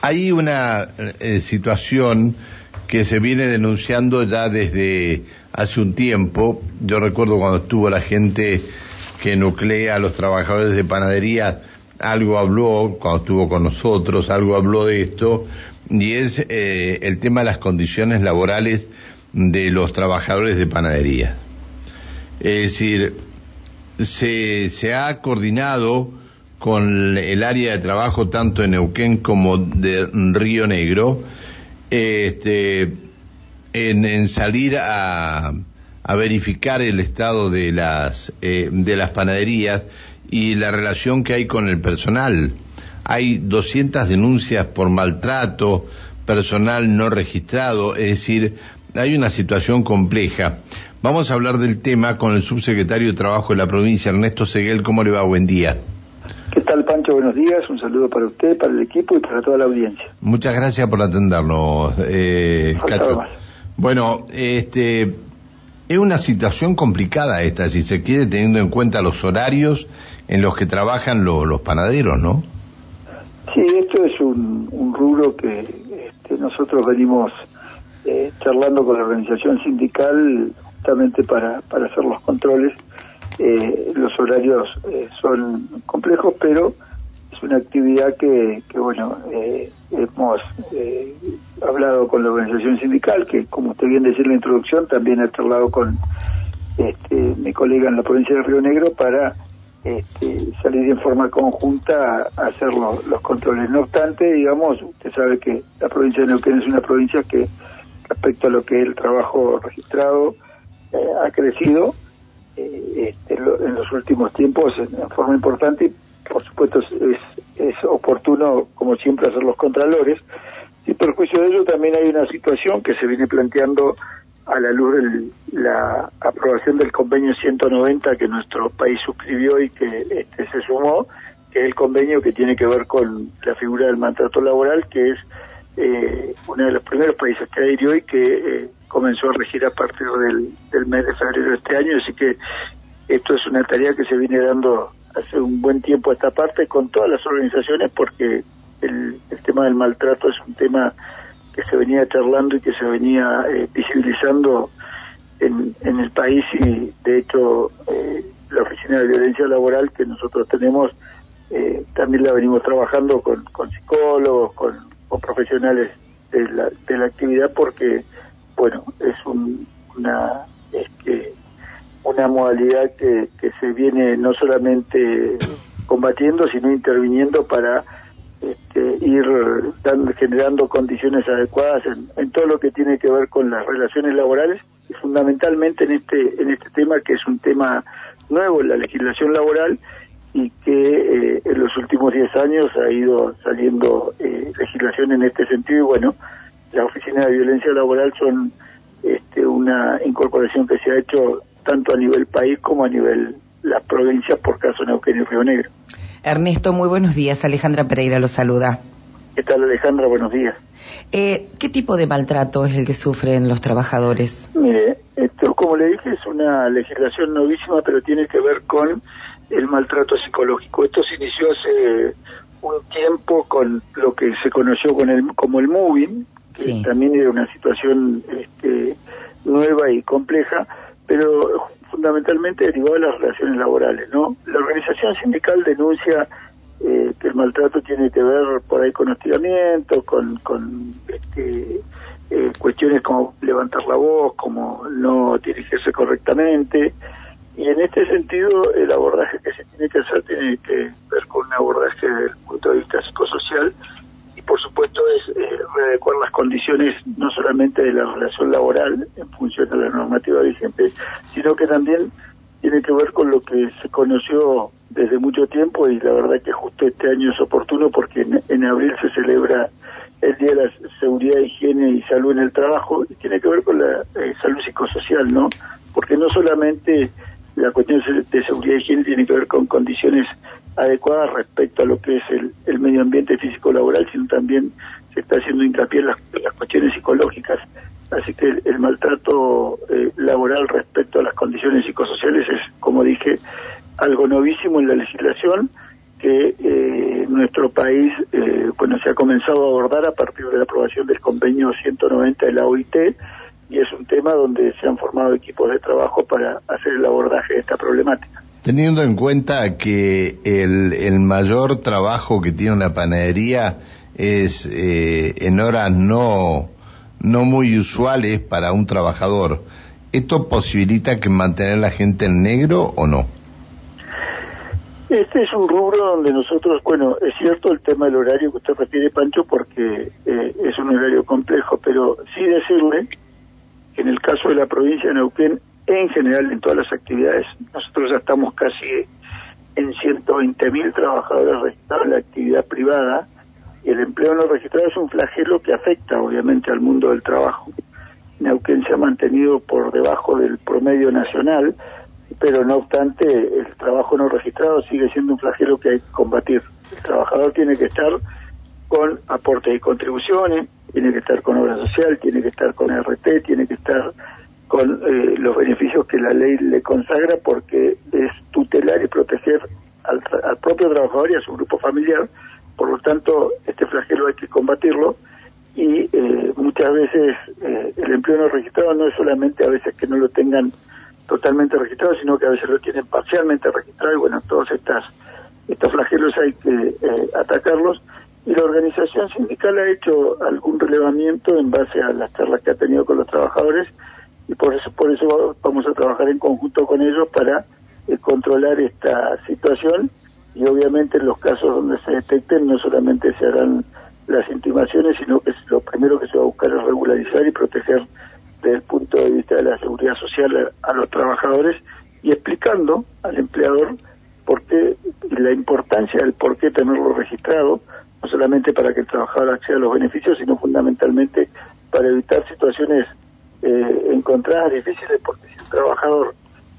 hay una eh, situación que se viene denunciando ya desde hace un tiempo. Yo recuerdo cuando estuvo la gente que nuclea a los trabajadores de panadería, algo habló, cuando estuvo con nosotros, algo habló de esto, y es eh, el tema de las condiciones laborales de los trabajadores de panadería. Es decir, se, se ha coordinado con el área de trabajo tanto en Neuquén como de Río Negro, este, en, salir a, a, verificar el estado de las, eh, de las panaderías y la relación que hay con el personal. Hay 200 denuncias por maltrato, personal no registrado, es decir, hay una situación compleja. Vamos a hablar del tema con el subsecretario de Trabajo de la provincia, Ernesto Seguel. ¿Cómo le va? Buen día. ¿Qué tal, Pancho? Buenos días. Un saludo para usted, para el equipo y para toda la audiencia. Muchas gracias por atendernos, eh, Cacho. Bueno, este, es una situación complicada esta, si se quiere, teniendo en cuenta los horarios en los que trabajan los panaderos, ¿no? Sí, esto es un, un rubro que este, nosotros venimos eh, charlando con la organización sindical justamente para, para hacer los controles eh, los horarios eh, son complejos, pero es una actividad que, que bueno, eh, hemos eh, hablado con la organización sindical, que como usted bien decía en la introducción, también ha charlado con este, mi colega en la provincia de Río Negro para este, salir en forma conjunta a hacer los controles. No obstante, digamos, usted sabe que la provincia de Neuquén es una provincia que respecto a lo que es el trabajo registrado ha crecido eh, este, en los últimos tiempos en, forma importante y por supuesto es, es oportuno como siempre hacer los contralores. Y perjuicio de ello también hay una situación que se viene planteando a la luz de la aprobación del convenio 190 que nuestro país suscribió y que este, se sumó, que es el convenio que tiene que ver con la figura del maltrato laboral, que es eh, uno de los primeros países que adhirió y que eh, comenzó a regir a partir del, del mes de febrero de este año, así que esto es una tarea que se viene dando hace un buen tiempo a esta parte con todas las organizaciones porque el, tema del maltrato es un tema que se venía charlando y que se venía eh, visibilizando en, en el país y de hecho eh, la oficina de violencia laboral que nosotros tenemos eh, también la venimos trabajando con, con psicólogos, con, con profesionales de la, de la actividad porque bueno, es una este, una modalidad que, que se viene no solamente combatiendo, sino interviniendo para este, ir dando, generando condiciones adecuadas en, en, todo lo que tiene que ver con las relaciones laborales y fundamentalmente en este en este tema que es un tema nuevo en la legislación laboral y que eh, en los últimos 10 años ha ido saliendo legislación en este sentido y bueno la Oficina de Violencia Laboral son este, una incorporación que se ha hecho tanto a nivel país como a nivel las provincias, por caso Neuquén y Río Negro. Ernesto, muy buenos días. Alejandra Pereira lo saluda. ¿Qué tal Alejandra? Buenos días. Eh, ¿Qué tipo de maltrato es el que sufren los trabajadores? Mire, esto como le dije es una legislación novísima, pero tiene que ver con el maltrato psicológico. Esto se inició hace un tiempo con lo que se conoció con el, como el moving, también era una situación este, nueva y compleja, pero fundamentalmente derivado de las relaciones laborales, ¿no? La organización sindical denuncia eh, que el maltrato tiene que ver por ahí con hostigamiento, con, con este, eh, cuestiones como levantar la voz, como no dirigirse correctamente, y en este sentido el abordaje que se tiene que hacer tiene que ver con un abordaje desde el punto de vista psicosocial por supuesto es eh, readecuar las condiciones no solamente de la relación laboral en función de la normativa vigente, sino que también tiene que ver con lo que se conoció desde mucho tiempo y la verdad que justo este año es oportuno porque en, abril se celebra el Día de la Seguridad, Higiene y Salud en el Trabajo y tiene que ver con la eh, salud psicosocial, ¿no? Porque no solamente la cuestión de seguridad y higiene tiene que ver con condiciones adecuadas respecto a lo que es el, medio ambiente físico-laboral, sino también se está haciendo hincapié en las, cuestiones psicológicas. Así que el, maltrato eh, laboral respecto a las condiciones psicosociales es, como dije, algo novísimo en la legislación que eh, nuestro país, eh, bueno, se ha comenzado a abordar a partir de la aprobación del convenio 190 de la OIT y es un tema donde se han formado equipos de trabajo para hacer el abordaje de esta problemática. Teniendo en cuenta que el, el mayor trabajo que tiene una panadería es eh, en horas no, no muy usuales para un trabajador, ¿esto posibilita que mantener la gente en negro o no? Este es un rubro donde nosotros, bueno, es cierto el tema del horario que usted refiere, Pancho, porque eh, es un horario complejo, pero sí decirle en el caso de la provincia de Neuquén, en general en todas las actividades, nosotros ya estamos casi en 120 mil trabajadores registrados en la actividad privada y el empleo no registrado es un flagelo que afecta obviamente al mundo del trabajo. Neuquén se ha mantenido por debajo del promedio nacional, pero no obstante el trabajo no registrado sigue siendo un flagelo que hay que combatir. El trabajador tiene que estar con aportes y contribuciones, tiene que estar con obra social, tiene que estar con RT, tiene que estar con eh, los beneficios que la ley le consagra porque es tutelar y proteger al, al, propio trabajador y a su grupo familiar. Por lo tanto, este flagelo hay que combatirlo. Y eh, muchas veces eh, el empleo no registrado no es solamente a veces que no lo tengan totalmente registrado, sino que a veces lo tienen parcialmente registrado. Y bueno, todos estas, estos flagelos hay que eh, atacarlos y la organización sindical ha hecho algún relevamiento en base a las charlas que ha tenido con los trabajadores y por eso por eso vamos a trabajar en conjunto con ellos para eh, controlar esta situación. Y obviamente en los casos donde se detecten no solamente se harán las intimaciones sino que lo primero que se va a buscar es regularizar y proteger desde el punto de vista de la seguridad social a, los trabajadores y explicando al empleador por qué la importancia del por qué tenerlo registrado solamente para que el trabajador acceda a los beneficios sino fundamentalmente para evitar situaciones eh, encontradas difíciles porque si el trabajador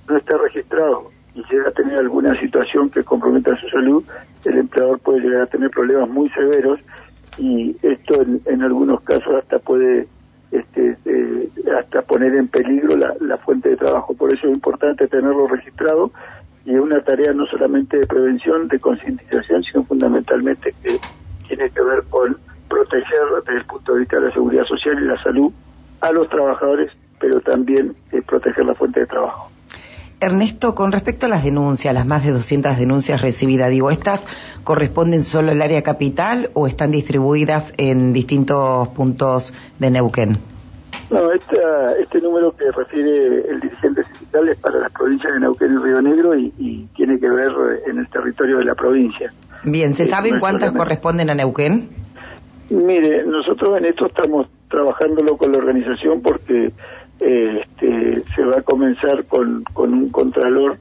no está registrado y llega a tener alguna situación que comprometa su salud, el empleador puede llegar a tener problemas muy severos y esto en, algunos casos hasta puede este, eh, hasta poner en peligro la, la, fuente de trabajo. Por eso es importante tenerlo registrado y es una tarea no solamente de prevención, de concientización, sino fundamentalmente que tiene que ver con proteger desde el punto de vista de la seguridad social y la salud a los trabajadores, pero también eh, proteger la fuente de trabajo. Ernesto, con respecto a las denuncias, las más de 200 denuncias recibidas, digo, ¿estas corresponden solo al área capital o están distribuidas en distintos puntos de Neuquén? No, esta, este número que refiere el dirigente sindical es para las provincias de Neuquén y Río Negro y, y tiene que ver en el territorio de la provincia. Bien, ¿se saben no cuántas corresponden a Neuquén? Mire, nosotros en esto estamos trabajándolo con la organización porque eh, este, se va a comenzar con, con un contralor.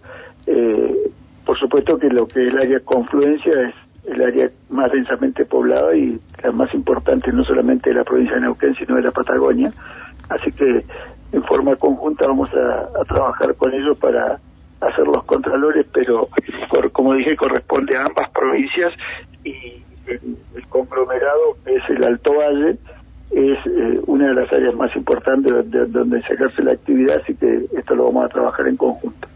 Eh, por supuesto que lo que es el área confluencia es el área más densamente poblada y la más importante no solamente de la provincia de Neuquén, sino de la Patagonia. Así que en forma conjunta vamos a, a trabajar con ellos para hacer los contralores, pero por, como dije, corresponde a ambas provincias y el, el conglomerado que es el Alto Valle es eh, una de las áreas más importantes de, de, donde se ejerce la actividad, así que esto lo vamos a trabajar en conjunto.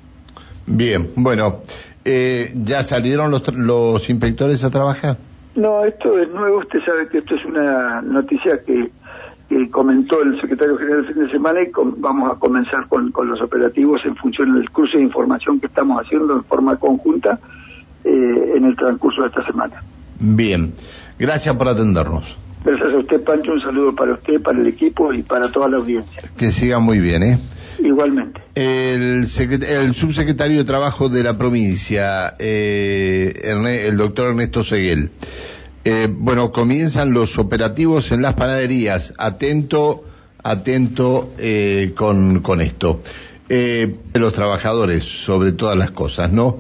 Bien, bueno, eh, ¿ya salieron los, los inspectores a trabajar? No, esto es nuevo, usted sabe que esto es una noticia que, que comentó el secretario general el fin de semana y con, vamos a comenzar con, con, los operativos en función del cruce de información que estamos haciendo en forma conjunta eh, en el transcurso de esta semana. Bien, gracias por atendernos. Gracias a usted, Pancho. Un saludo para usted, para el equipo y para toda la audiencia. Que siga muy bien, ¿eh? Igualmente. El, el subsecretario de Trabajo de la provincia, eh, el doctor Ernesto Seguel. Eh, bueno, comienzan los operativos en las panaderías. Atento, atento eh, con, con esto. Eh, los trabajadores, sobre todas las cosas, ¿no?